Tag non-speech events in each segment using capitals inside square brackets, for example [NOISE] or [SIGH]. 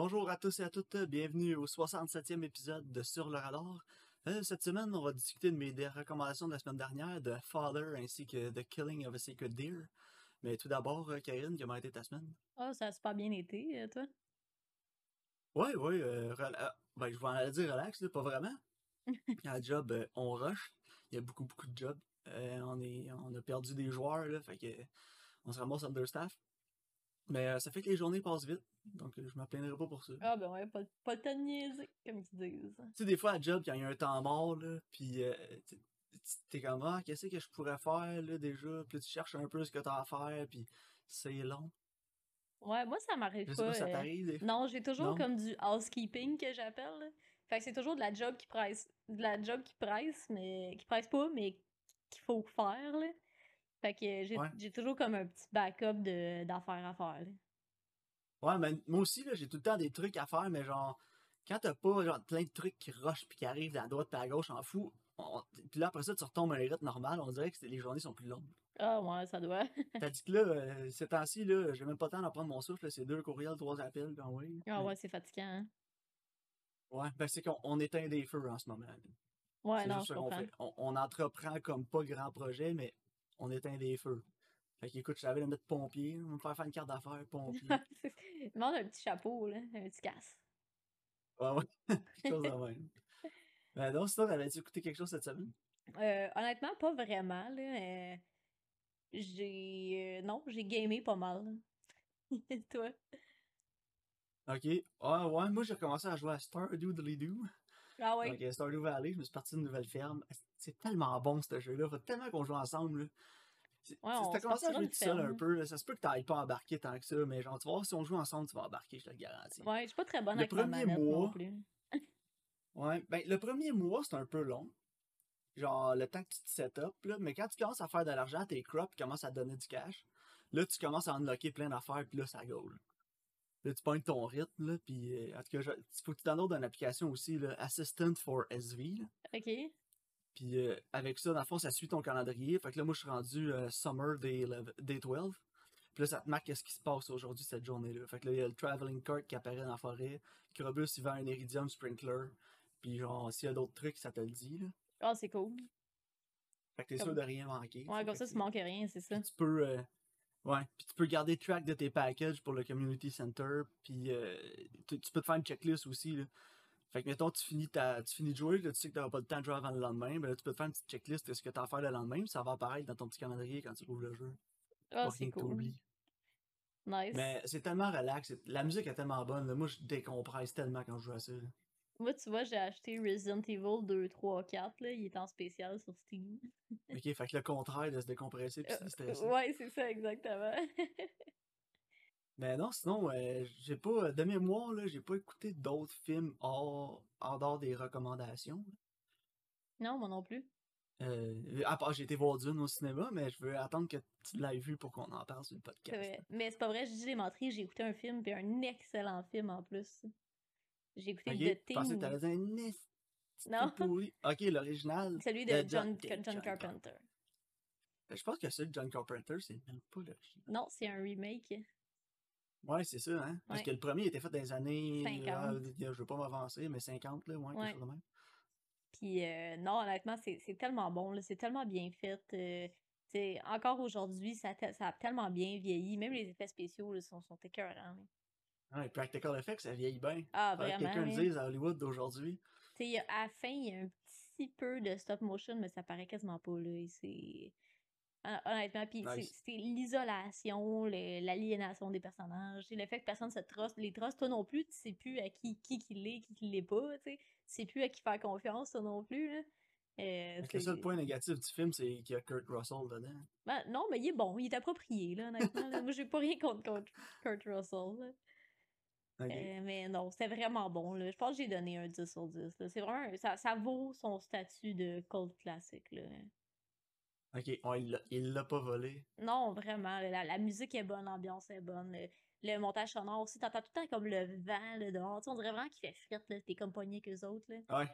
Bonjour à tous et à toutes, bienvenue au 67e épisode de Sur le radar. Euh, cette semaine, on va discuter de mes des recommandations de la semaine dernière, de Father ainsi que The Killing of a Sacred Deer. Mais tout d'abord, euh, Karine, comment a été ta semaine? Ah, ça a super bien été, euh, toi? Ouais, ouais, euh, ben, je vais en dire relax, là, pas vraiment. [LAUGHS] À la job, on rush. Il y a beaucoup, beaucoup de jobs. On, est, on a perdu des joueurs, là, fait que on se ramasse understaff. Mais euh, ça fait que les journées passent vite, donc euh, je m'en plaindrai pas pour ça. Ah, ben ouais, pas, pas le temps de niaiser, comme ils disent. Tu sais, des fois, à job, quand il y a un temps mort, là, puis euh, t'es comme, ah, qu'est-ce que je pourrais faire, là, déjà? Puis tu cherches un peu ce que t'as à faire, puis c'est long. Ouais, moi, ça m'arrive pas. ça euh, t'arrive. Non, j'ai toujours Non? comme du housekeeping que j'appelle. Fait que c'est toujours de la job qui presse. De la job qui presse, mais qui presse pas, mais qu'il faut faire, là. Fait que j'ai Ouais. toujours comme un petit backup de- d'affaires à faire, là. Ouais, mais moi aussi, là, j'ai tout le temps des trucs à faire, mais genre, quand t'as pas genre, plein de trucs qui rushent puis qui arrivent à droite puis à gauche, en fou, on- puis là, après ça, tu retombes à un rythme normal, on dirait que les journées sont plus longues. Ah, ouais, ça doit. [LAUGHS] Tandis que là, euh, ces temps-ci, là, j'ai même pas le temps d'en prendre mon souffle, c'est deux courriels, trois appels, puis oui. Ah, ouais, c'est fatigant, hein. Ouais, ben c'est qu'on on éteint des feux en ce moment. là. Ouais, C'est non, juste je comprends. fait. On, on entreprend comme pas grand projet, mais on éteint des feux. Fait qu'écoute, je savais le mettre pompier, on va me faire faire une carte d'affaires, pompier. [LAUGHS] Il demande un petit chapeau, là, un petit casse. ouais, ouais, [LAUGHS] quelque chose de [LAUGHS] même. Ben non, sinon, t'avais-tu écouté quelque chose cette semaine? Euh, honnêtement, pas vraiment, là. euh, j'ai... euh, non, j'ai gamé pas mal. Toi? Ok. Ah ouais, moi j'ai recommencé à jouer à Stardew Valley. Ah ouais? Donc, euh, Stardew Valley, je me suis parti d'une nouvelle ferme. C'est tellement bon ce jeu-là. Faut tellement qu'on joue ensemble. Là. Ouais, T'as commencé à jouer tout seul un peu. là. Ça se peut que t'ailles pas embarquer tant que ça, mais genre, tu vas voir, si on joue ensemble, tu vas embarquer, je te le garantis. Ouais, je suis pas très bonne Le avec ma premier manette non mois- plus. [LAUGHS] Ouais, ben le premier mois, c'est un peu long. Genre, le temps que tu te set up, là. Mais quand tu commences à faire de l'argent, tes crops commencent à donner du cash. Là, tu commences à unlocker plein d'affaires, puis là, ça là. Là, tu pognes ton rythme, là, puis euh, en tout cas, il faut que tu downloades une application aussi, là, Assistant for SV, là. Ok. Puis euh, avec ça, dans le fond, ça suit ton calendrier. Fait que là, moi, je suis rendu euh, Summer Day, 11 Day 12. Puis là, ça te marque qu'est-ce qui se passe aujourd'hui, cette journée-là. Fait que là, il y a le Traveling Cart qui apparaît dans la forêt. Krobus, il vend un Iridium Sprinkler. Puis genre, s'il y a d'autres trucs, ça te le dit. Ah, c'est cool. Fait que t'es Comme- sûr de rien manquer. Ouais, comme ça, tu manques rien, c'est ça. Puis tu peux... euh, Ouais, puis tu peux garder track de tes packages pour le community center, puis euh, tu, tu peux te faire une checklist aussi, là. Fait que, mettons, tu finis, ta, tu finis de jouer, là, tu sais que t'auras pas le temps de jouer avant le lendemain, ben là, tu peux te faire une petite checklist de ce que t'as à faire le lendemain, puis ça va apparaître dans ton petit calendrier quand tu ouvres le jeu. Ah, Pour c'est cool. Nice. Mais c'est tellement relax, la musique est tellement bonne, là. moi je décompresse tellement quand je joue à ça. là. Moi, tu vois, j'ai acheté Resident Evil 2, 3, 4, là. Il est en spécial sur Steam. Ok, fait que le contraire de se décompresser puis Euh, ouais, c'est ça, exactement. [LAUGHS] Mais non, sinon, euh, j'ai pas, de mémoire, là, j'ai pas écouté d'autres films hors, hors dehors des recommandations. non, moi non plus. Euh, à part, j'ai été voir Dune au cinéma, mais je veux attendre que tu l'aies vu pour qu'on en parle sur le podcast. vrai. Mais c'est pas vrai, je dis les menteries, j'ai écouté un film, puis un excellent film en plus. J'ai écouté Ok, The je pensais que Thing. dire un Non. pourri. Ok, l'original. [LAUGHS] Celui de de John, John- John, John Carpenter. Ben, Je pense que celui de John Carpenter, c'est même pas l'original. Non, c'est un remake. Ouais, c'est ça, hein. Parce Ouais. que le premier était fait dans les années. 50. euh, je veux pas m'avancer, mais 50, là, ouais, Ouais. quelque chose de même. Puis euh, non, honnêtement, c'est tellement bon, là, c'est tellement bien fait. euh, encore aujourd'hui, ça, ça a tellement bien vieilli. Même les effets spéciaux là, sont, sont écœurants. là. Ouais, Practical Effects, ça vieillit bien. Ah, Faudrait que vraiment. quelqu'un le hein. dise à Hollywood d'aujourd'hui. Tu sais, à la fin, il y a un petit peu de stop motion, mais ça paraît quasiment pas. Là, c'est... Hon- Honnêtement, puis c'est- Nice. c'est l'isolation, l'aliénation des personnages, le fait que personne se truste, les trusts, toi non plus, tu sais plus à qui qui, qui l'est, qui qui l'est pas, tu sais. Tu sais plus à qui faire confiance, toi non plus, là. Euh, que le seul point négatif du film, c'est qu'il y a Kurt Russell dedans? Ben, non, mais il est bon, il est approprié, là, honnêtement. là. Moi, j'ai pas rien contre, contre Kurt Russell. là. Euh, mais non, c'était vraiment bon. Là. Je pense que j'ai donné un 10 sur 10. là. C'est vraiment. Ça, ça vaut son statut de cult classique. Là. Ok, il l'a- pas volé. Non, vraiment. La, la musique est bonne, l'ambiance est bonne. Le, le montage sonore aussi, t'entends tout le temps comme le vent là, dehors. Tu sais, on dirait vraiment qu'il fait frite. T'es comme pogné avec eux autres. Là. Ouais,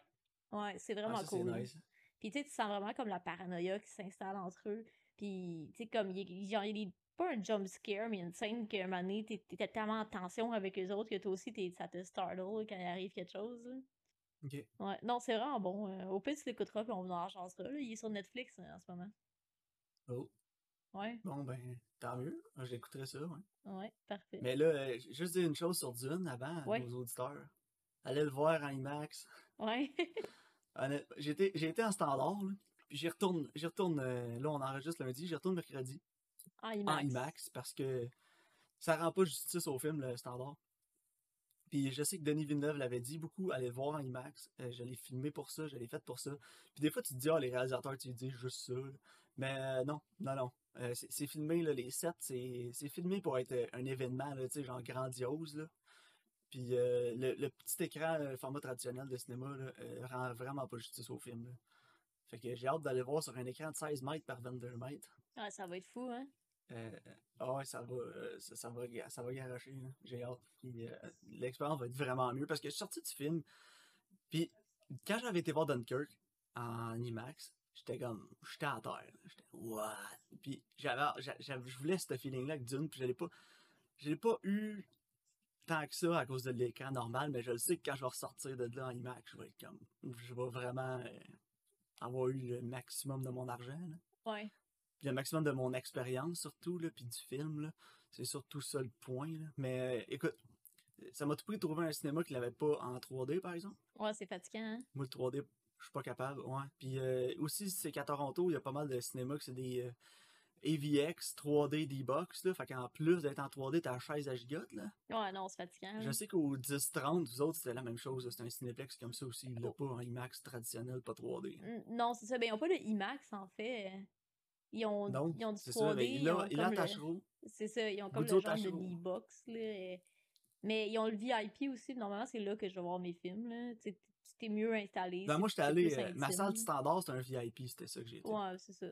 Ouais, c'est ah, vraiment ça, c'est cool. nice. Puis tu sens vraiment comme la paranoïa qui s'installe entre eux. Puis tu sais, comme il y a, genre, il des pas un jump scare, mais une scène que un moment donné, t'es- t'étais tellement en tension avec eux autres que toi aussi, ça te startle quand il arrive quelque chose. là. Ok. Ouais, non, c'est vraiment bon. euh, au pire, tu l'écouteras, puis on en changera. Là. Il est sur Netflix euh, en ce moment. Oh. Ouais, Bon, ben, tant mieux. J'écouterai ça, ouais. ouais, parfait. Mais là, euh, juste dire une chose sur Dune avant, à Ouais. nos auditeurs. Allez le voir en IMAX. Ouais. [LAUGHS] J'ai été, en standard, là. Puis j'y retourne, j'y retourne, euh, là on enregistre lundi, j'y retourne mercredi en en IMAX. Parce que ça rend pas justice au film, le standard. Puis je sais que Denis Villeneuve l'avait dit beaucoup, allez le voir en IMAX. Euh, je l'ai filmé pour ça, je l'ai fait pour ça. Puis des fois tu te dis, ah, les réalisateurs, tu dis juste ça. Mais euh, non, non, non. Euh, c'est filmé, là, les sets, c'est filmé pour être euh, un événement, là, tu sais, genre grandiose, là. Puis euh, le, le petit écran, le format traditionnel de cinéma, là, euh, rend vraiment pas justice au film, là. Fait que j'ai hâte d'aller voir sur un écran de 16 mètres par 22 mètres. Ah, ça va être fou, hein? Ah ouais, ça va, ça, ça va, ça va garocher. là. J'ai hâte. L'expérience va être vraiment mieux parce que je suis sorti du film. Puis quand j'avais été voir Dunkirk en IMAX, j'étais comme, j'étais à terre. là. J'étais, what? Puis j'avais, j'a- j'avais- je voulais ce feeling-là avec Dune, puis je l'ai pas, je l'ai pas eu tant que ça à cause de l'écran normal, mais je le sais que quand je vais ressortir de là en IMAX, je vais être comme, je vais vraiment euh, avoir eu le maximum de mon argent. là Ouais. puis le maximum de mon expérience surtout, là, puis du film, là. C'est surtout ça le point, là. Mais euh, écoute, ça m'a tout pris de trouver un cinéma qui l'avait pas en 3D, par exemple. Ouais, c'est fatigant, hein? Moi, le 3D, je suis pas capable, ouais. Puis euh, aussi, c'est qu'à Toronto, il y a pas mal de cinémas que c'est des euh, AVX 3D D-Box, là. Fait qu'en plus d'être en 3D, t'as la chaise à gigotte, là. Ouais, non, c'est fatigant. Je sais qu'au 10-30, vous autres, c'était la même chose. C'était un cinéplex comme ça aussi. Il l'a pas en IMAX traditionnel, pas 3D. N- Non, c'est ça. Ben, ils ont pas le IMAX, en fait. Ils ont, ils ont du 3D. c'est ça. mais il ils ont il le-. C'est ça, ils ont comme le genre de. D-Box, là. Mais ils ont le VIP aussi. Normalement, c'est là que je vais voir mes films, là. T'es mieux installé. Ben, moi, j'étais allé. euh, ma salle de standard, c'était un VIP, c'était ça que j'ai été. Ouais, c'est ça.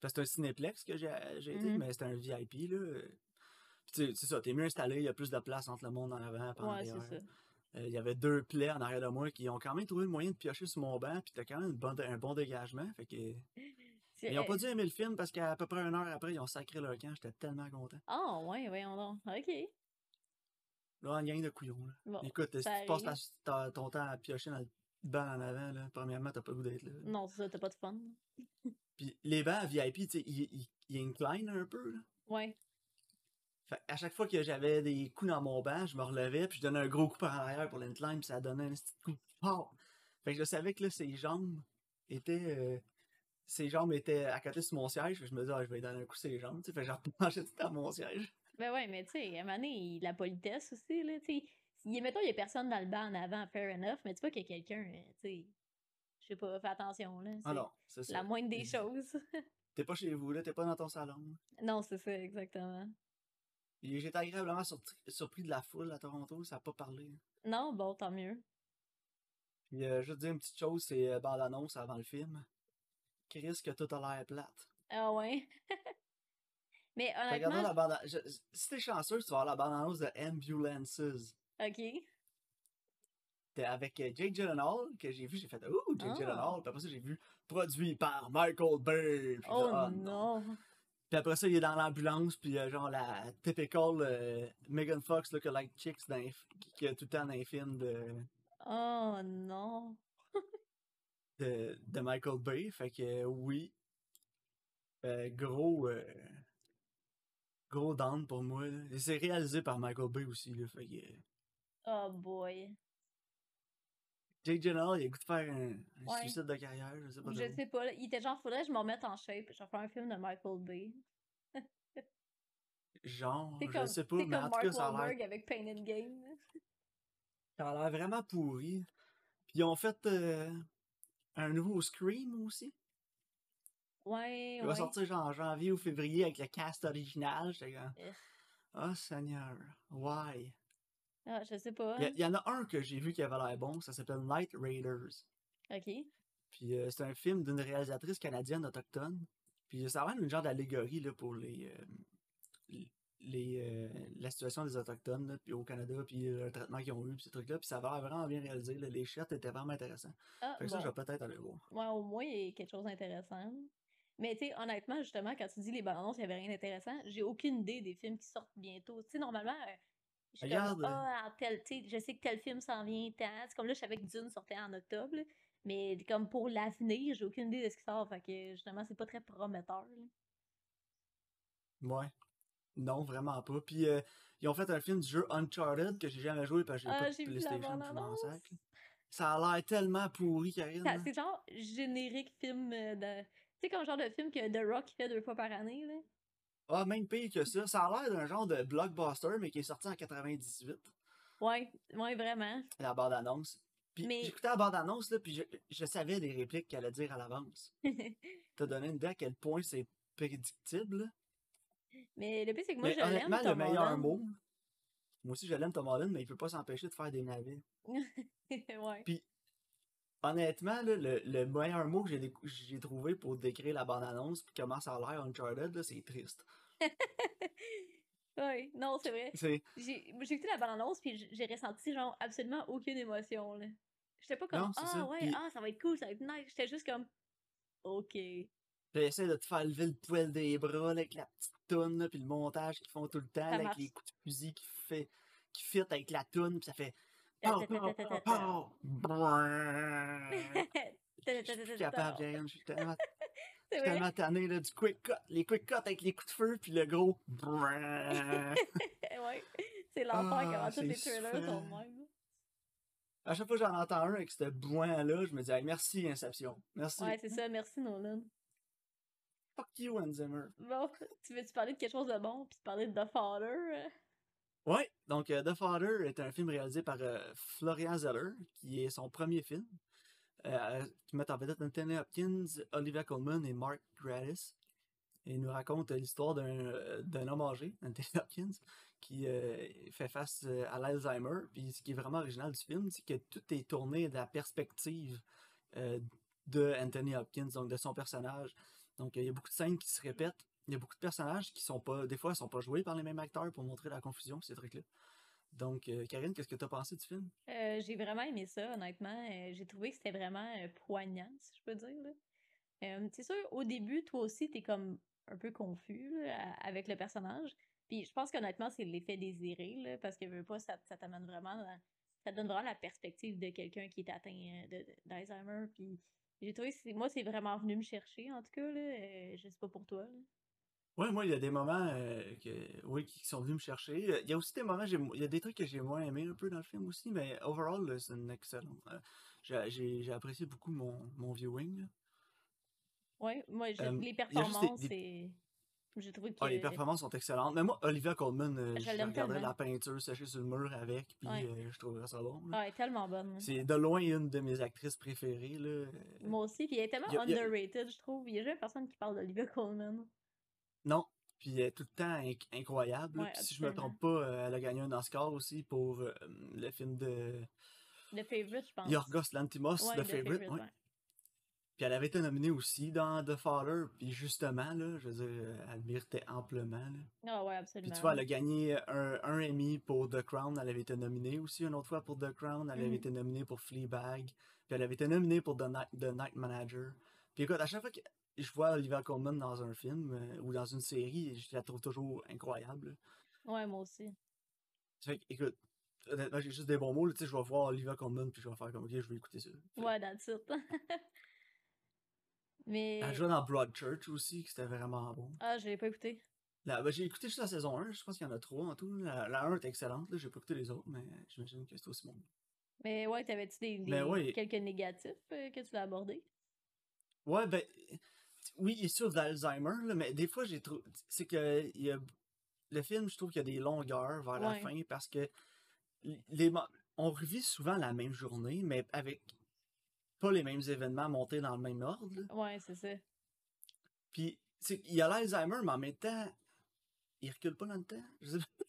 Parce que c'est un cinéplex que j'ai été, Mhm. mais c'était un VIP, là. Puis tu sais, c'est ça, t'es mieux installé, il y a plus de place entre le monde en avant et en Ouais, c'est. Euh, Il y avait deux plaies en arrière de moi qui ont quand même trouvé le moyen de piocher sur mon banc, puis t'as quand même une bonne- un bon dégagement. Fait que. [LAUGHS] Ils ont pas euh, dû aimer le film parce qu'à peu près une heure après, ils ont sacré leur camp. J'étais tellement content. Ah, ouais, voyons donc. Ok. Là, en gang de couillons, là. Bon, Écoute, si tu passes arrive. ta- ta- ton temps à piocher dans le banc en avant, là, premièrement, t'as pas le goût d'être là. Non, c'est ça, t'as pas de fun. [LAUGHS] Puis les bancs VIP, tu sais, ils, inclinent un peu, là. Ouais. Fait à chaque fois que j'avais des coups dans mon banc, je me relevais, puis je donnais un gros coup par arrière pour l'incline, puis ça donnait un petit coup fort. Fait que je savais que là, ses jambes étaient. euh, ses jambes étaient à côté de mon siège, fait que je me disais, ah, je vais lui donner un coup sur ses jambes, tu sais, fait que je tout dans mon siège. Ben ouais, mais tu sais, à un moment donné, la politesse aussi, là, tu sais. Mettons, il y a personne dans le banc en avant, fair enough, mais tu vois qu'il y a quelqu'un, euh, tu sais. Je sais pas, fais attention, là. Ah c'est non, c'est ça. La moindre des choses. [LAUGHS] T'es pas chez vous, là, t'es pas dans ton salon. non, c'est ça, exactement. J'étais agréablement surpris, de la foule à Toronto, ça a pas parlé. Non, bon, tant mieux. Puis, euh, juste dire une petite chose, c'est euh, bande-annonce avant le film. Chris, que tout a l'air plate. Ah ouais? [LAUGHS] mais que honnêtement, la bande je- Si t'es chanceux, tu vas avoir la bande-annonce de Ambulances. ok. T'es avec euh, Jake Gyllenhaal, que j'ai vu, j'ai fait « Ouh, Jake Ah. Gyllenhaal », puis après ça, j'ai vu « Produit par Michael Bay », puis Oh Ah, non. Puis après ça, il est dans l'ambulance, puis euh, genre la typical euh, Megan Fox look-alike chicks dans les f- qui, qui a tout le temps dans les films de, Oh non. de, de Michael Bay. Fait que euh, oui, Euh, gros euh, gros down pour moi. là. Et c'est réalisé par Michael Bay aussi. Là, fait que euh, Oh boy. Jake Gyllenhaal, il a goût de faire un, un Ouais. suicide de carrière, je sais pas Je trop. sais pas, il était genre, faudrait que je me remette en shape, je vais faire un film de Michael Bay. [LAUGHS] Genre, C'est je comme, sais pas, mais comme en tout Mark cas, ça a l'air avec Pain and Gain. [LAUGHS] Ça a l'air vraiment pourri. Puis ils ont fait euh, un nouveau Scream aussi. Ouais, Il va sortir genre en janvier ou février avec le cast original. J'étais comme, oh Seigneur, why? Ah, je sais pas. Il y, il y en a un que j'ai vu qui avait l'air bon, ça s'appelle Night Raiders. Ok. Puis euh, c'est un film d'une réalisatrice canadienne autochtone. Puis ça a l'air d'une genre d'allégorie là, pour les, euh, les euh, la situation des autochtones là, puis au Canada, puis le traitement qu'ils ont eu, puis ces trucs-là. Puis ça l'air vraiment bien réalisé. là. Les shots étaient vraiment intéressants. Ah, Fait que ça, je vais peut-être aller voir. Ouais, au moins, il y a quelque chose d'intéressant. Mais tu sais, honnêtement, justement, quand tu dis les bandes il n'y avait rien d'intéressant, j'ai aucune idée des films qui sortent bientôt. Tu sais, normalement, euh, je comme, ah, en tel, je sais que tel film s'en vient tant. C'est comme là, je savais que Dune sortait en octobre, là. mais comme pour l'avenir, j'ai aucune idée de ce qui sort. Fait que justement, c'est pas très prometteur. là. Ouais. Non, vraiment pas. Puis euh, ils ont fait un film du jeu Uncharted que j'ai jamais joué parce que j'ai Ah, pas de PlayStation, bande-annonce. sac. Ça a l'air tellement pourri, Karine. C'est genre générique film euh, de. Tu sais, comme genre de film que The Rock fait deux fois par année, là. Ah, même pire que ça. Ça a l'air d'un genre de blockbuster, mais qui est sorti en 98, Ouais, ouais, vraiment. la bande-annonce. Puis Mais- j'écoutais la bande-annonce, là, puis je, je savais les répliques qu'elle allait dire à l'avance. [LAUGHS] T'as donné une idée à quel point c'est prédictible. mais le pire, c'est que moi, mais je l'aime, honnêtement, le Tom meilleur Holland. mot, moi aussi je l'aime Tom Holland, mais il peut pas s'empêcher de faire des navets. [LAUGHS] ouais. Puis, honnêtement, là, le, le meilleur mot que j'ai trouvé pour décrire la bande-annonce, puis comment ça a l'air Uncharted, là, c'est triste. [LAUGHS] Ouais, non, c'est vrai. J'ai écouté la bande-annonce, puis j'ai ressenti, genre, absolument aucune émotion, là. J'étais pas comme, ah ouais, Puis- ah, ça va être cool, ça va être nice. J'étais juste comme, ok. j'essaie de te faire lever le poil des bras, là, avec la petite toune, puis le montage qu'ils font tout le temps, là, avec les coups de fusil qui fait qui fit avec la toune, puis ça fait pow, pow, pow, pow. Je suis capable, [LAUGHS] je suis tellement, je C'est suis vrai. tellement tanné là, du quick cut, les quick cuts avec les coups de feu, puis le gros [LAUGHS] ouais. C'est l'enfer Ah, comment tous les trailers sont même. À chaque fois que j'en entends un avec ce boin-là, je me dis hey, merci Inception. Merci. Ouais, c'est ça, merci Nolan. Fuck you, Hans Zimmer. Bon, [LAUGHS] tu veux-tu parler de quelque chose de bon, puis parler de The Father? Ouais, donc euh, The Father est un film réalisé par euh, Florian Zeller, qui est son premier film, euh, qui met en vedette Anthony Hopkins, Olivia Colman et Mark Gatiss. Et il nous raconte l'histoire d'un homme âgé, [LAUGHS] Anthony Hopkins, qui fait face à l'Alzheimer. Puis ce qui est vraiment original du film, c'est que tout est tourné de la perspective de Anthony Hopkins, donc de son personnage. Donc il y a beaucoup de scènes qui se répètent. Il y a beaucoup de personnages qui sont pas, des fois, sont pas joués par les mêmes acteurs pour montrer la confusion, ces trucs-là. Donc, euh, Karine, qu'est-ce que tu as pensé du film? Euh, j'ai vraiment aimé ça, honnêtement. Euh, j'ai trouvé que c'était vraiment euh, poignant, si je peux dire. c'est sûr, au début, toi aussi, t'es comme un peu confus avec le personnage. Puis je pense qu'honnêtement, c'est l'effet désiré, là, parce que veux pas, ça, ça t'amène vraiment, dans- ça donne vraiment la perspective de quelqu'un qui est atteint d'Alzheimer. Puis j'ai trouvé, moi, c'est vraiment venu me chercher, en tout cas. Là, je sais pas pour toi. là. Ouais, moi, il y a des moments euh, que, oui, qui sont venus me chercher. Il y a aussi des moments, il y a des trucs que j'ai moins aimé un peu dans le film aussi, mais overall, là, c'est un excellent. euh, j'ai- apprécié beaucoup mon, mon viewing. Ouais, moi, Euh, les des- performances, des- c'est. J'ai trouvé que. Ah, les performances sont excellentes. Mais moi, Olivia Colman, Je je regardais la peinture séchée sur le mur avec, puis Ouais. je trouverais ça bon. là. Ah, elle est tellement bonne. C'est de loin une de mes actrices préférées. Là. Moi aussi, puis elle est tellement a- a- underrated, je trouve. Il y a jamais personne qui parle d'Olivia Colman. Non, puis elle est tout le temps inc- incroyable. Ouais, Puis si je me trompe pas, euh, elle a gagné un Oscar aussi pour euh, le film de The Favorite, je pense. Yorgos Lanthimos, Ouais, The Favorite. ouais. Puis elle avait été nominée aussi dans The Father, puis justement, là, je veux dire, elle méritait amplement. Ah ouais, Puis absolument. tu vois, elle a gagné un, un Emmy pour The Crown, elle avait été nominée aussi une autre fois pour The Crown, elle Mhm. avait été nominée pour Fleabag, puis elle avait été nominée pour The Night, The Night Manager. Puis écoute, à chaque fois que je vois Olivia Colman dans un film euh, ou dans une série, je la trouve toujours incroyable. Ouais, moi aussi. Fait que, écoute, honnêtement, j'ai juste des bons mots, là, tu sais, je vais voir Olivia Colman, puis je vais faire comme, ok, je vais écouter ça. Fait- Ouais, that's it. [LAUGHS] Mais. Elle jouait dans Broadchurch aussi, que c'était vraiment bon. Ah, je l'ai pas écouté. Ben, j'ai écouté juste la saison 1, je pense qu'il y en a trois en tout. La, la 1 est excellente, là, j'ai pas écouté les autres, mais j'imagine que c'est aussi bon. Mais ouais, t'avais-tu des, des- ouais. quelques négatifs euh, que tu voulais aborder? Ouais, ben, oui, il souffre d'Alzheimer, là, mais des fois, j'ai trouvé. C'est que il y a, le film, je trouve qu'il y a des longueurs vers la fin parce que les, on revit souvent la même journée, mais avec pas les mêmes événements montés dans le même ordre. là. Ouais, c'est ça. Puis, il y a l'Alzheimer, mais en même temps, il recule pas dans le temps. Je sais pas.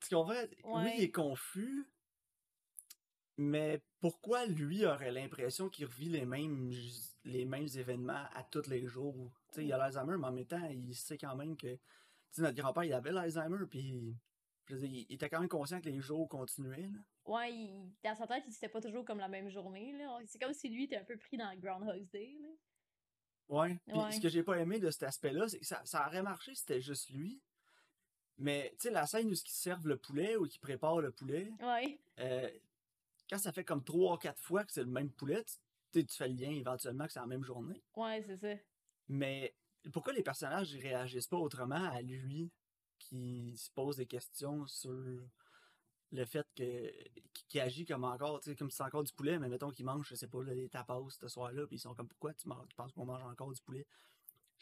Tu comprends? Oui, Ouais. il est confus, mais pourquoi lui aurait l'impression qu'il revit les mêmes, les mêmes événements à tous les jours? Tu sais, il a l'Alzheimer, mais en même temps, il sait quand même que. Notre grand-père, il avait l'Alzheimer, puis. Il, était quand même conscient que les jours continuaient, là. Ouais, il- dans sa tête, c'était pas toujours comme la même journée. là. C'est comme si lui était un peu pris dans Groundhog's Day. Là. Ouais. Ce que j'ai pas aimé de cet aspect-là, c'est que ça, ça aurait marché si c'était juste lui. Mais, tu sais, la scène où ils servent le poulet ou qu'ils préparent le poulet, Ouais. euh, quand ça fait comme trois ou quatre fois que c'est le même poulet, tu, fais le lien éventuellement que c'est la même journée. Ouais, c'est ça. Mais pourquoi les personnages réagissent pas autrement à lui qui se pose des questions sur le fait que qui agit comme encore, tu sais, comme si c'est encore du poulet, mais mettons qu'il mange, je sais pas, là, des tapas ce soir-là, puis ils sont comme pourquoi tu, manges, tu penses qu'on mange encore du poulet?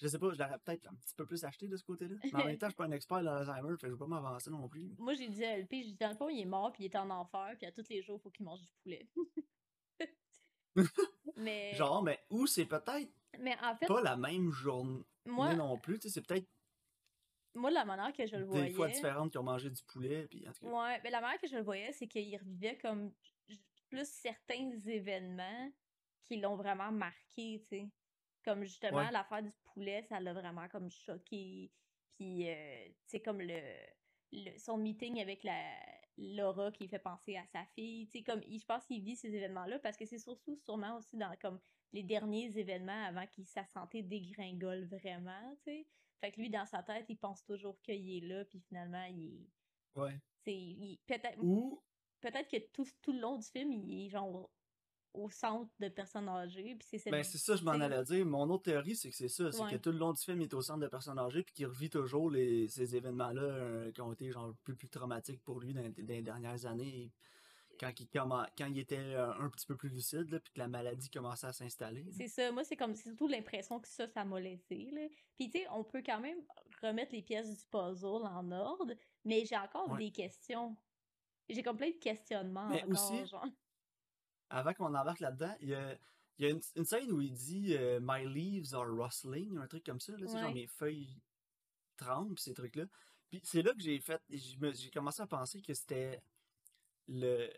Je sais pas, je l'aurais peut-être un petit peu plus acheté de ce côté-là. Mais en même temps, je suis pas un expert de l'Alzheimer, fait que je vais pas m'avancer non plus. Moi, j'ai dit à LP, j'ai dit dans le fond, il est mort, puis il est en enfer, puis à tous les jours, il faut qu'il mange du poulet. [LAUGHS] mais, Genre, mais ou c'est peut-être mais en fait, pas la même journée moi, non plus, tu sais, c'est peut-être moi, la manière que je le des voyais. fois différentes qui ont mangé du poulet, puis en tout cas. Ouais, mais la manière que je le voyais, c'est qu'il revivait comme plus certains événements qui l'ont vraiment marqué, tu sais. Comme justement Ouais. l'affaire du poulet, ça l'a vraiment comme choqué. Puis, euh, tu sais, comme le, le- son meeting avec la Laura qui fait penser à sa fille, tu sais, comme il- je pense qu'il vit ces événements-là parce que c'est surtout sûrement aussi dans comme les derniers événements avant qu'il sa santé dégringole vraiment, tu sais. Fait que lui, dans sa tête, il pense toujours qu'il est là, puis finalement, il est Ouais. c'est peut-être Ou peut-être que tout, tout le long du film il est genre au centre de personnes âgées puis c'est Ben, c'est ça, je m'en allais dire. Mon autre théorie, c'est que c'est ça. C'est Ouais. que tout le long du film, il est au centre de personnes âgées, puis qu'il revit toujours les, ces événements-là euh, qui ont été genre plus, plus traumatiques pour lui dans, dans les dernières années. Quand il, quand il était euh, un petit peu plus lucide, là, puis que la maladie commençait à s'installer. c'est ça moi c'est comme c'est surtout l'impression que ça ça m'a laissé là puis tu sais on peut quand même remettre les pièces du puzzle en ordre mais j'ai encore Ouais. des questions j'ai comme plein de questionnements Mais encore aussi- genre Avant qu'on embarque là-dedans, il y a, il y a une, une scène où il dit euh, My leaves are rustling, un truc comme ça. Là, genre mes feuilles tremblent, ces trucs-là. Puis c'est là que j'ai fait. J'ai commencé à penser que c'était. le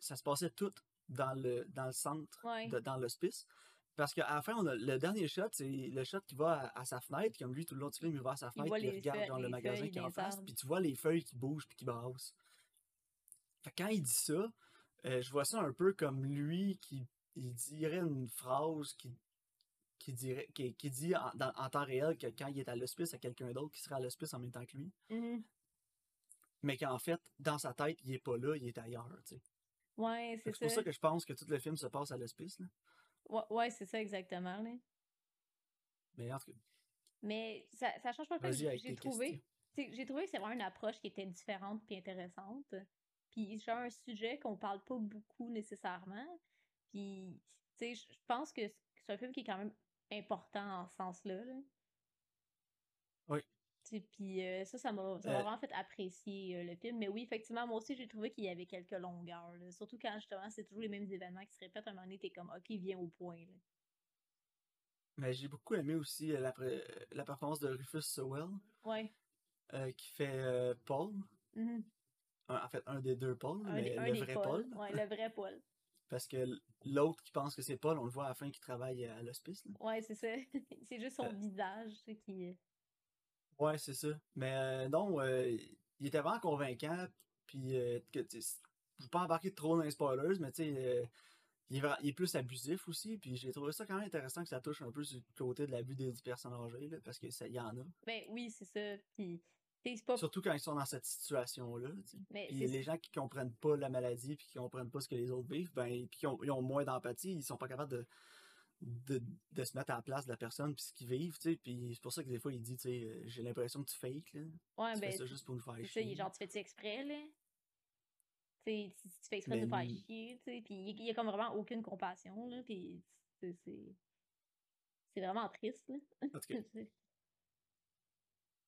Ça se passait tout dans le, dans le centre, Ouais. de- dans l'hospice. Parce qu'à la fin, on a, le dernier shot, c'est le shot qui va à, à sa fenêtre. Comme lui, tout le long du film, il va à sa fenêtre, puis il les regarde feuilles- dans le magasin qui est en face, puis tu vois les feuilles qui bougent puis qui brassent. Fait quand il dit ça, euh, je vois ça un peu comme lui qui il dirait une phrase qui, qui, dirait, qui, qui dit en, dans- en temps réel que quand il est à l'hospice, à quelqu'un d'autre qui sera à l'hospice en même temps que lui. Mhm. Mais qu'en fait, dans sa tête, il est pas là, il est ailleurs. tu sais. ouais c'est C'est pour ça que je pense que tout le film se passe à l'hospice. là. ouais, ouais c'est ça exactement là. Mais en tout cas, mais ça ça change pas que j'ai trouvé j'ai trouvé que c'est vraiment une approche qui était différente puis intéressante. Puis genre un sujet qu'on parle pas beaucoup nécessairement. Puis tu sais, je pense que c'est un film qui est quand même important en ce sens-là. là. Oui. Sais, Puis euh, ça, ça m'a Euh, vraiment fait apprécier euh, le film. Mais oui, effectivement, moi aussi, j'ai trouvé qu'il y avait quelques longueurs. là. Surtout quand justement, c'est toujours les mêmes événements qui se répètent. À un moment donné, t'es comme, OK, viens au point. là. Mais j'ai beaucoup aimé aussi la, la performance de Rufus Sewell, Ouais. qui fait Paul. Mhm. Un- en fait, un des deux Un, mais un le vrai Paul. Paul. Ouais, le vrai Paul. [LAUGHS] Parce que l'autre qui pense que c'est Paul, on le voit à la fin qui travaille à l'hospice. Ouais, c'est ça. [LAUGHS] c'est juste son Euh. visage qui. Ouais, c'est ça. Mais euh, non, euh, il était vraiment convaincant. Puis, euh, que, je veux pas embarquer trop dans les spoilers, mais tu sais, euh, il, il est plus abusif aussi. Puis j'ai trouvé ça quand même intéressant que ça touche un peu sur le côté de l'abus des, du personnes âgées, là, parce que ça y en a. Ben oui, c'est ça. Puis, pas. Surtout quand ils sont dans cette situation-là. les gens qui comprennent pas la maladie puis qui comprennent pas ce que les autres vivent, ben puis qui ont, ils ont moins d'empathie, ils sont pas capables de, de, de se mettre à la place de la personne puis ce qu'ils vivent, tu sais. Puis c'est pour ça que des fois il dit, tu sais, euh, j'ai l'impression que tu fakes là. Ouais, tu ben, fais ça juste pour nous faire ça, chier. il est genre, tu fais-tu exprès, là? Tu sais, si tu fais exprès de Mais nous faire chier, tu sais. Puis, il y a comme vraiment aucune compassion, là. Puis, c'est. C'est c'est vraiment triste, là. En tout cas. [LAUGHS]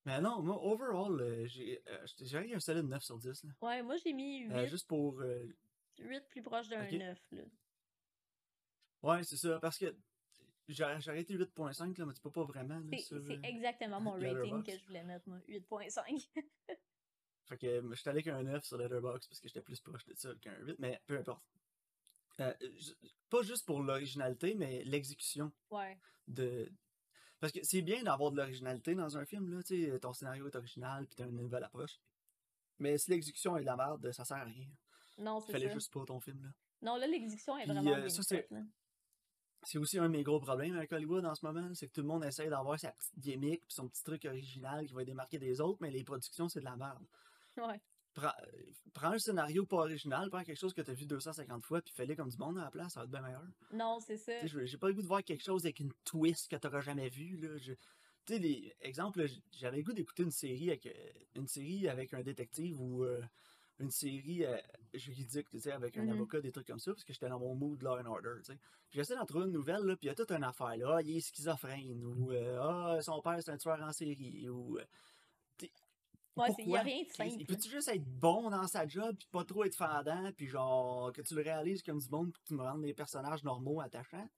Mais non, moi, overall, euh, j'ai euh, un solide 9 sur 10. Là. ouais, moi, j'ai mis 8, Euh, juste pour. euh, 8 plus proche d'un Ok. 9, là. Ouais, c'est ça, parce que j'ai arrêté 8.5, là, mais tu peux pas vraiment. C'est euh, exactement mon rating que je voulais mettre, moi. 8.5. [LAUGHS] Fait que euh, j'étais allé avec un 9 sur Letterboxd parce que j'étais plus proche de ça qu'un 8, mais peu importe. Euh, pas juste pour l'originalité, mais l'exécution ouais. de. Parce que c'est bien d'avoir de l'originalité dans un film, là, tu sais, ton scénario est original puis t'as une nouvelle approche. Mais si l'exécution est de la merde, ça sert à rien. Non, c'est Fallait ça. juste pas ton film, là. Non, là, l'exécution est vraiment euh, bien ça, c'est- c'est aussi un de mes gros problèmes avec Hollywood en ce moment, c'est que tout le monde essaie d'avoir sa petite gimmick puis son petit truc original qui va démarquer des autres, mais les productions, c'est de la merde. Ouais. Prends, euh, prends un scénario pas original, prends quelque chose que t'as vu 250 fois, puis fais-le comme du monde à la place, ça va être bien meilleur. Non, c'est ça. J'ai pas le goût de voir quelque chose avec une twist que t'auras jamais vu. Là. Je- Tu sais, les exemples, j'avais le goût d'écouter une série avec euh, une série avec un détective ou euh, une série euh, juridique, tu sais, avec un Mhm. avocat, des trucs comme ça, parce que j'étais dans mon mood Law and Order, tu sais. Puis j'essaie d'en trouver une nouvelle, là, puis il y a toute une affaire, là. Ah, il est schizophrène, ou euh, ah, son père c'est un tueur en série, ou. Il y a rien de simple. Il peut-tu juste être bon dans sa job, puis pas trop être fendant, puis genre, que tu le réalises comme du monde, puis que tu me rendes des personnages normaux attachants?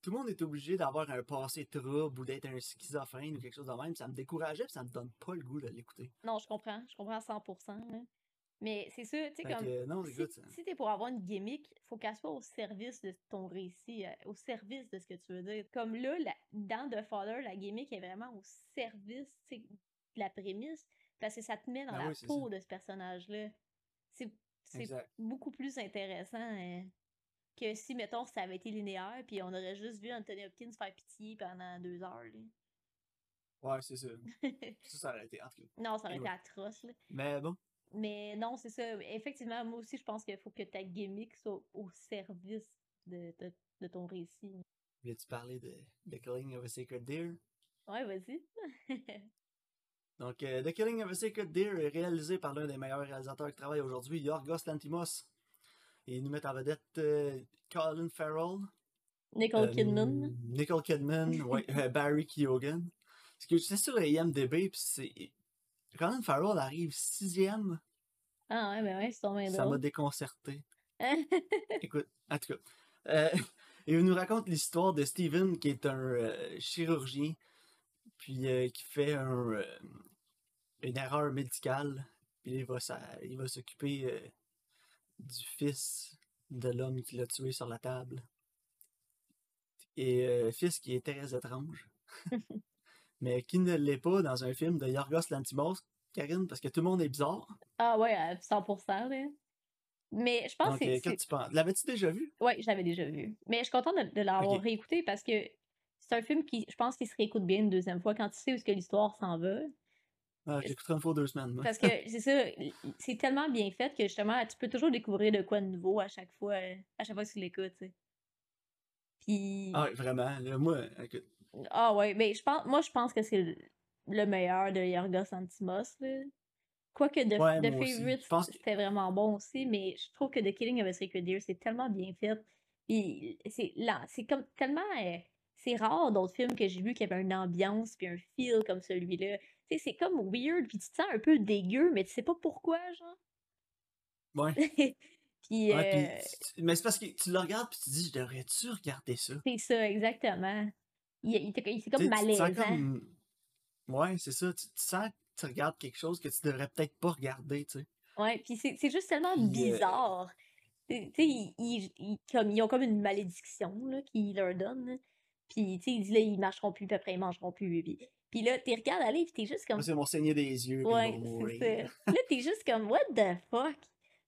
Tout le monde est obligé d'avoir un passé trouble ou d'être un schizophrène ou quelque chose de même. Ça me décourageait, puis ça me donne pas le goût de l'écouter. Non, je comprends. Je comprends à 100%. là. Mais c'est ça, tu sais, comme. que, non, si, ça- si t'es pour avoir une gimmick, faut qu'elle soit au service de ton récit, euh, au service de ce que tu veux dire. Comme là, la, dans The Father, la gimmick est vraiment au service de la prémisse, parce que ça te met dans Ben la oui, peau de ce personnage-là. C'est beaucoup plus intéressant euh, que si, mettons, ça avait été linéaire, puis on aurait juste vu Anthony Hopkins faire pitié pendant deux heures. là. Ouais, c'est ça. [LAUGHS] Ça, ça aurait été, non, ça aurait été atroce. Là. Mais bon, Mais non, c'est ça. Effectivement, moi aussi, je pense qu'il faut que ta gimmick soit au service de, de, de ton récit. voulais-tu parler de The Killing of a Sacred Deer? Ouais, vas-y. [LAUGHS] Donc, euh, The Killing of a Sacred Deer est réalisé par l'un des meilleurs réalisateurs qui travaille aujourd'hui, Yorgos Lantimos. Et ils nous mettent en vedette euh, Colin Farrell, Nicole Euh, Kidman. Nicole Kidman, [LAUGHS] ouais, Barry Keoghan. Parce que j'étais sur le IMDB, puis c'est. Colin Farrell arrive sixième, Ah ouais, ben ouais, c'est main ça m'a déconcerté. [LAUGHS] Écoute, en tout cas. euh, [LAUGHS] il nous raconte l'histoire de Steven, qui est un euh, chirurgien, puis euh, qui fait un, euh, une erreur médicale, puis il va, s'a- il va s'occuper euh, du fils de l'homme qui l'a tué sur la table. Et euh, fils qui est très étrange, [LAUGHS] [LAUGHS] mais qui ne l'est pas dans un film de Yorgos Lantimos, Karine, parce que tout le monde est bizarre. ah ouais, à 100%. Là. Mais je pense Donc, que c'est. quand tu penses. L'avais-tu déjà vu? Ouais, je l'avais déjà vu. Mais je suis contente de, de l'avoir réécouté parce que c'est un film qui, je pense, qu'il se réécoute bien une deuxième fois quand tu sais où est-ce que l'histoire s'en va. Ah, je l'écouterai une fois deux semaines. moi. Parce que [LAUGHS] c'est ça, c'est tellement bien fait que justement, tu peux toujours découvrir de quoi de nouveau à chaque fois, à chaque fois que tu l'écoutes. tu sais. Puis. Ah, vraiment. là, moi, écoute, Ah ouais, mais je pense, moi je pense que c'est le, le meilleur de Yorgos Antimos. Là. Quoique The, Ouais, aussi. Favorite, que- c'était vraiment bon aussi, mais je trouve que The Killing of a Sacred Deer, c'est tellement bien fait. Puis c'est là, c'est comme tellement. euh, c'est rare d'autres films que j'ai vus qui avaient une ambiance puis un feel comme celui-là. Tu sais, c'est comme weird, puis tu te sens un peu dégueu, mais tu sais pas pourquoi, genre. ouais. [LAUGHS] puis, Ouais, euh, mais c'est parce que tu le regardes puis tu te dis, je devrais-tu regarder ça? c'est ça, exactement. Il, il, était- il- c'est comme malaisant. comme- Ouais, c'est ça. Tu, tu sens que tu regardes quelque chose que tu devrais peut-être pas regarder, tu sais. Ouais, puis c'est c'est juste tellement Puis, euh, bizarre. Tu sais, ils, ils- ils- comme, ils ont comme une malédiction là, qu'ils leur donnent. Puis, tu sais, ils là, ils marcheront plus, puis après, ils mangeront plus. Puis, puis là, tu regardes aller, puis t'es juste comme. C'est mon saigner des yeux. Ouais, ils c'est ça. Là, t'es juste comme, what the fuck?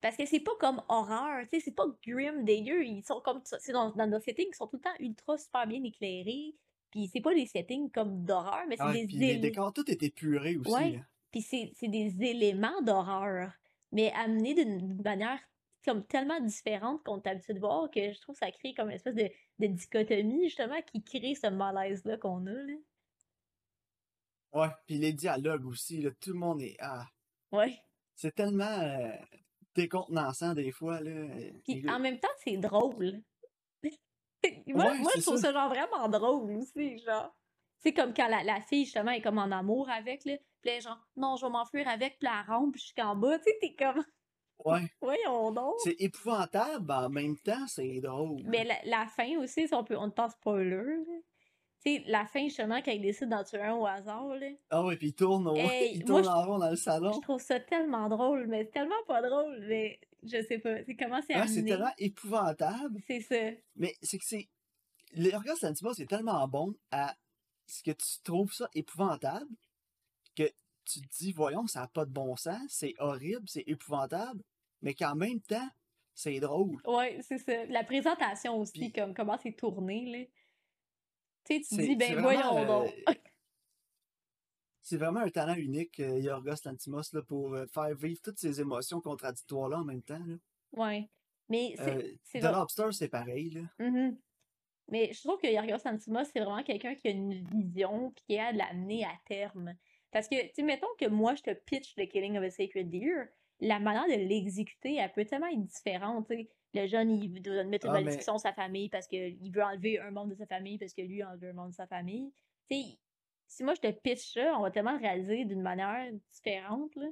Parce que c'est pas comme horreur, tu sais, c'est pas grim, dégueu. Ils sont comme ça. C'est dans, dans nos settings qui sont tout le temps ultra super bien éclairés. Puis c'est pas des settings comme d'horreur, mais c'est Ah, des puis les décors, tout est épuré aussi. Ouais. là. puis c'est c'est des éléments d'horreur, mais amenés d'une manière comme tellement différente qu'on est habitué de voir que je trouve que ça crée comme une espèce de, de dichotomie, justement, qui crée ce malaise-là qu'on a, là. Ouais, puis les dialogues aussi, là, tout le monde est. Ah, Ouais. c'est tellement euh, décontenançant des fois. Là. Puis en même temps, c'est drôle. [LAUGHS] moi, Ouais, moi je trouve ça. ça genre vraiment drôle aussi, genre. C'est comme quand la, la fille, justement, est comme en amour avec, là. Puis là, genre, non, je vais m'enfuir avec, puis la rampe jusqu'en bas. Tu sais, t'es comme, Ouais, voyons donc. c'est épouvantable, mais en même temps, c'est drôle. Mais la, la fin aussi, si on peut, on ne passe pas là. Tu sais, la fin, justement, quand il décide d'en tuer un au hasard, là. Ah ouais, puis il tourne, au... Hey, [LAUGHS] il moi, tourne en rond dans le salon. Je trouve ça tellement drôle, mais tellement pas drôle, mais je sais pas. C'est comment c'est Ouais, c'est tellement épouvantable. C'est ça. Mais c'est que c'est. L'orgasme Santima, c'est tellement bon à ce que tu trouves ça épouvantable que tu te dis, voyons, ça n'a pas de bon sens, c'est horrible, c'est épouvantable, mais qu'en même temps, c'est drôle. Ouais, c'est ça. La présentation aussi, Puis- comme comment c'est tourné, là. Tu sais, tu dis, ben voyons donc. euh, [LAUGHS] c'est vraiment un talent unique, euh, Yorgos Lanthimos, là, pour euh, faire vivre toutes ces émotions contradictoires-là en même temps. Ouais. Mais c'est Euh, The. Lobster, c'est pareil. Là. Mhm. Mais je trouve que Yorgos Lanthimos, c'est vraiment quelqu'un qui a une vision puis qui a de l'amener à terme. Parce que, tu mettons que moi, je te pitch The Killing of a Sacred Deer, la manière de l'exécuter, elle peut tellement être différente, tu sais. Le jeune, il doit mettre une Ah, mais malédiction sur sa famille parce qu'il veut enlever un membre de sa famille parce que lui a enlevé un membre de sa famille. Tu sais, si moi, je te pitch ça, on va tellement le réaliser d'une manière différente, là.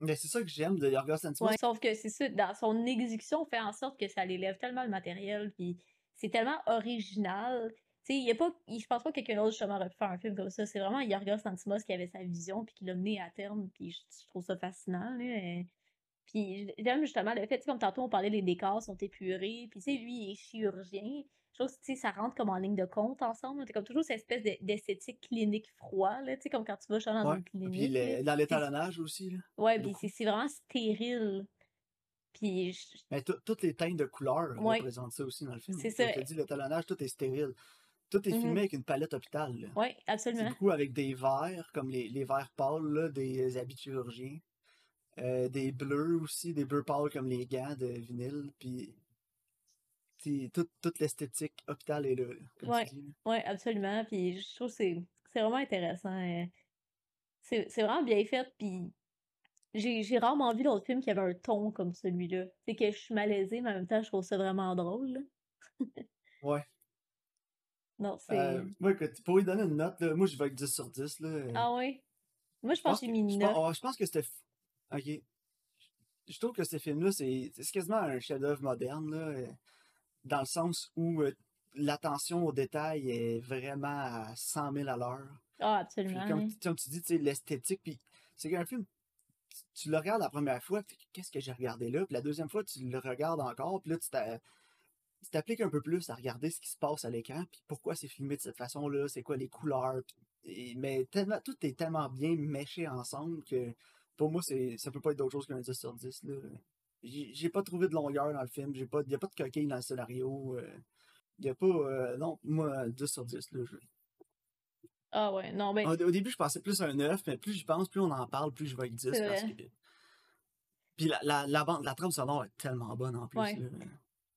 mais c'est ça que j'aime de Yorgos Lanthimos. Ouais, sauf que c'est ça, dans son exécution, fait en sorte que ça l'élève tellement le matériel, puis c'est tellement original. Sais, il y a pas, il- je pense pas que quelqu'un d'autre justement aurait pu faire un film comme ça. C'est vraiment Yorgos Lanthimos qui avait sa vision, puis qui l'a mené à terme, puis je, je trouve ça fascinant, là. et- Puis j'aime justement le fait, comme tantôt on parlait, les décors sont épurés, puis tu sais, lui, il est chirurgien. Je trouve que ça rentre comme en ligne de compte ensemble. T'as comme toujours cette espèce de- d'esthétique clinique froid, là, tu sais, comme quand tu vas genre dans Ouais. une Puis clinique. le- dans C'est l'étalonnage aussi. Là, ouais, puis c'est c'est vraiment stérile. Puis je- Mais tout- toutes les teintes de couleurs Ouais. représentent ça aussi dans le film. C'est ça. je te dis, l'étalonnage, tout est stérile. Tout est Mhm. filmé avec une palette hôpital. C'est absolument. beaucoup avec des verts, comme les, les verts pâles là, des habits de chirurgien. Euh, des bleus aussi, des bleus pâles comme les gants de vinyle. Puis toute l'esthétique hôpital est là, comme Ouais, tu dis. là. ouais, absolument. Puis je trouve que c'est vraiment intéressant. euh. C'est vraiment bien fait. Puis j'ai rarement vu d'autres films qui avaient un ton comme celui-là. C'est que je suis malaisée, mais en même temps, je trouve ça vraiment drôle. Ouais. Non, c'est. Euh, moi, écoute, pour lui donner une note, là, moi je vais avec 10 sur 10. Là, euh, Ah ouais? Moi, je pense que j'ai mis je 9. pense, ah, je pense que c'était. Ok. Je trouve que ce film-là, c'est c'est quasiment un chef-d'œuvre moderne, là, euh, dans le sens où euh, l'attention au détail est vraiment à 100 000 à l'heure. Ah, Puis absolument. comme, hein. comme tu dis, tu sais, l'esthétique, puis c'est qu'un film, tu, le regardes la première fois, puis qu'est-ce que j'ai regardé là? Puis la deuxième fois, tu le regardes encore, puis là, tu t'a- tu t'appliques un peu plus à regarder ce qui se passe à l'écran, puis pourquoi c'est filmé de cette façon-là, c'est quoi les couleurs. mais tellement, tout est tellement bien méché ensemble que pour moi, c'est ça peut pas être d'autre chose qu'un 10 sur 10. Là. J'ai pas trouvé de longueur dans le film, j'ai pas, y a pas de coquille dans le scénario. euh, y a pas. euh, non, moi, 10 sur 10. Là, je- Ah ouais, non, ben, au, au début, je pensais plus à un 9, mais plus j'y pense, plus on en parle, plus je vais avec 10 c'est parce que. Puis la, la, la, bande, la trame sonore est tellement bonne en plus. Ouais. Là.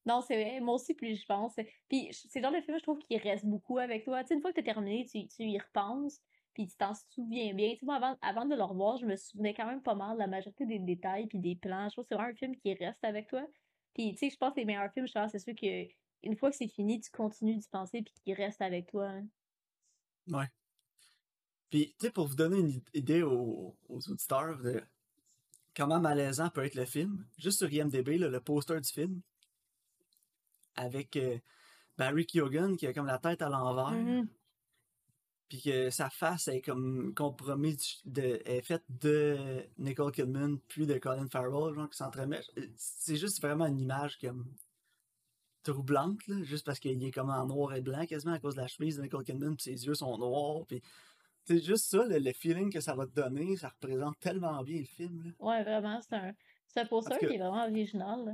Non, c'est vrai. Moi aussi, plus je pense. Puis c'est le genre de film, je trouve, qui reste beaucoup avec toi. Tu sais, une fois que t'as terminé, tu, tu y repenses, puis tu t'en souviens bien. Tu sais, moi, avant, avant de le revoir, je me souvenais quand même pas mal de la majorité des détails puis des plans. Je trouve que c'est vraiment un film qui reste avec toi. Puis, tu sais, je pense que les meilleurs films, je pense, c'est sûr que une fois que c'est fini, tu continues d'y penser puis qu'il reste avec toi. hein. Ouais. Puis, tu sais, pour vous donner une idée aux, aux auditeurs de comment malaisant peut être le film, juste sur IMDB, là, le poster du film, avec euh, Barry Keoghan qui a comme la tête à l'envers, Mhm. puis que sa face est comme compromise de, est faite de Nicole Kidman puis de Colin Farrell, genre qui s'entremêchent. C'est juste vraiment une image comme troublante, là, juste parce qu'il est comme en noir et blanc quasiment à cause de la chemise de Nicole Kidman, puis ses yeux sont noirs, puis c'est juste ça, le, le feeling que ça va te donner, ça représente tellement bien le film. Là. Ouais, vraiment, c'est un, c'est un poster En tout cas- qui est vraiment original. là.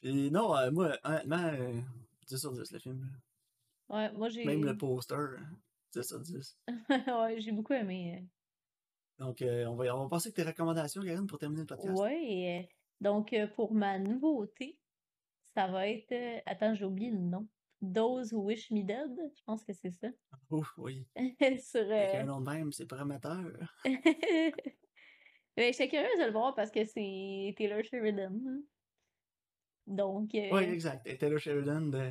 Puis non, euh, moi, honnêtement, euh, 10 sur 10 le film. Ouais, moi, j'ai. Même le poster, euh, 10 sur 10. [LAUGHS] ouais, j'ai beaucoup aimé. euh. Donc, euh, on, va, on va passer avec tes recommandations, Karine, pour terminer le podcast. Euh, donc euh, pour ma nouveauté, ça va être. euh, attends, j'ai oublié le nom. Those Who Wish Me Dead, je pense que c'est ça. Ouf, oui. [LAUGHS] Sur. Avec euh, un nom de même, c'est prometteur. [LAUGHS] Mais j'étais curieuse de le voir parce que c'est Taylor Sheridan. Donc, euh, Oui, exact. Et Taylor Sheridan de,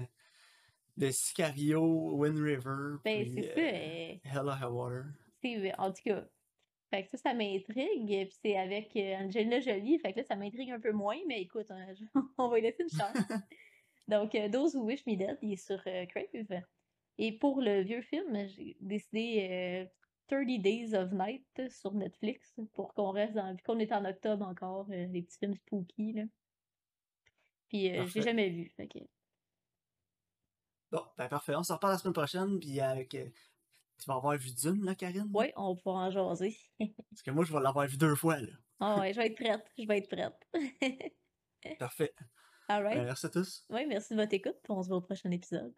de Sicario, Wind River, ben puis c'est ça. euh, Hell or High Water. c'est- en tout cas. Fait que ça, ça m'intrigue. Puis c'est avec euh, Angelina Jolie. Fait que là, ça m'intrigue un peu moins. Mais écoute, hein, [LAUGHS] on va lui laisser une chance. [LAUGHS] Donc, Those Who Wish Me Dead, il est sur euh, Crave. Et pour le vieux film, j'ai décidé euh, 30 Days of Night sur Netflix pour qu'on reste dans. Vu qu'on est en octobre encore, les petits films spooky. Là. Puis euh, j'ai Parfait. jamais vu. Bon, ben parfait. On se reparle la semaine prochaine, puis avec. euh, tu vas avoir vu Dune, là, Karine? Ouais, on va pouvoir en jaser. [LAUGHS] Parce que moi, je vais l'avoir vu deux fois, là. Ah ouais, je vais être prête. Je vais être prête. [LAUGHS] Parfait. All Ben, merci à tous. Ouais, merci de votre écoute. puis On se voit au prochain épisode.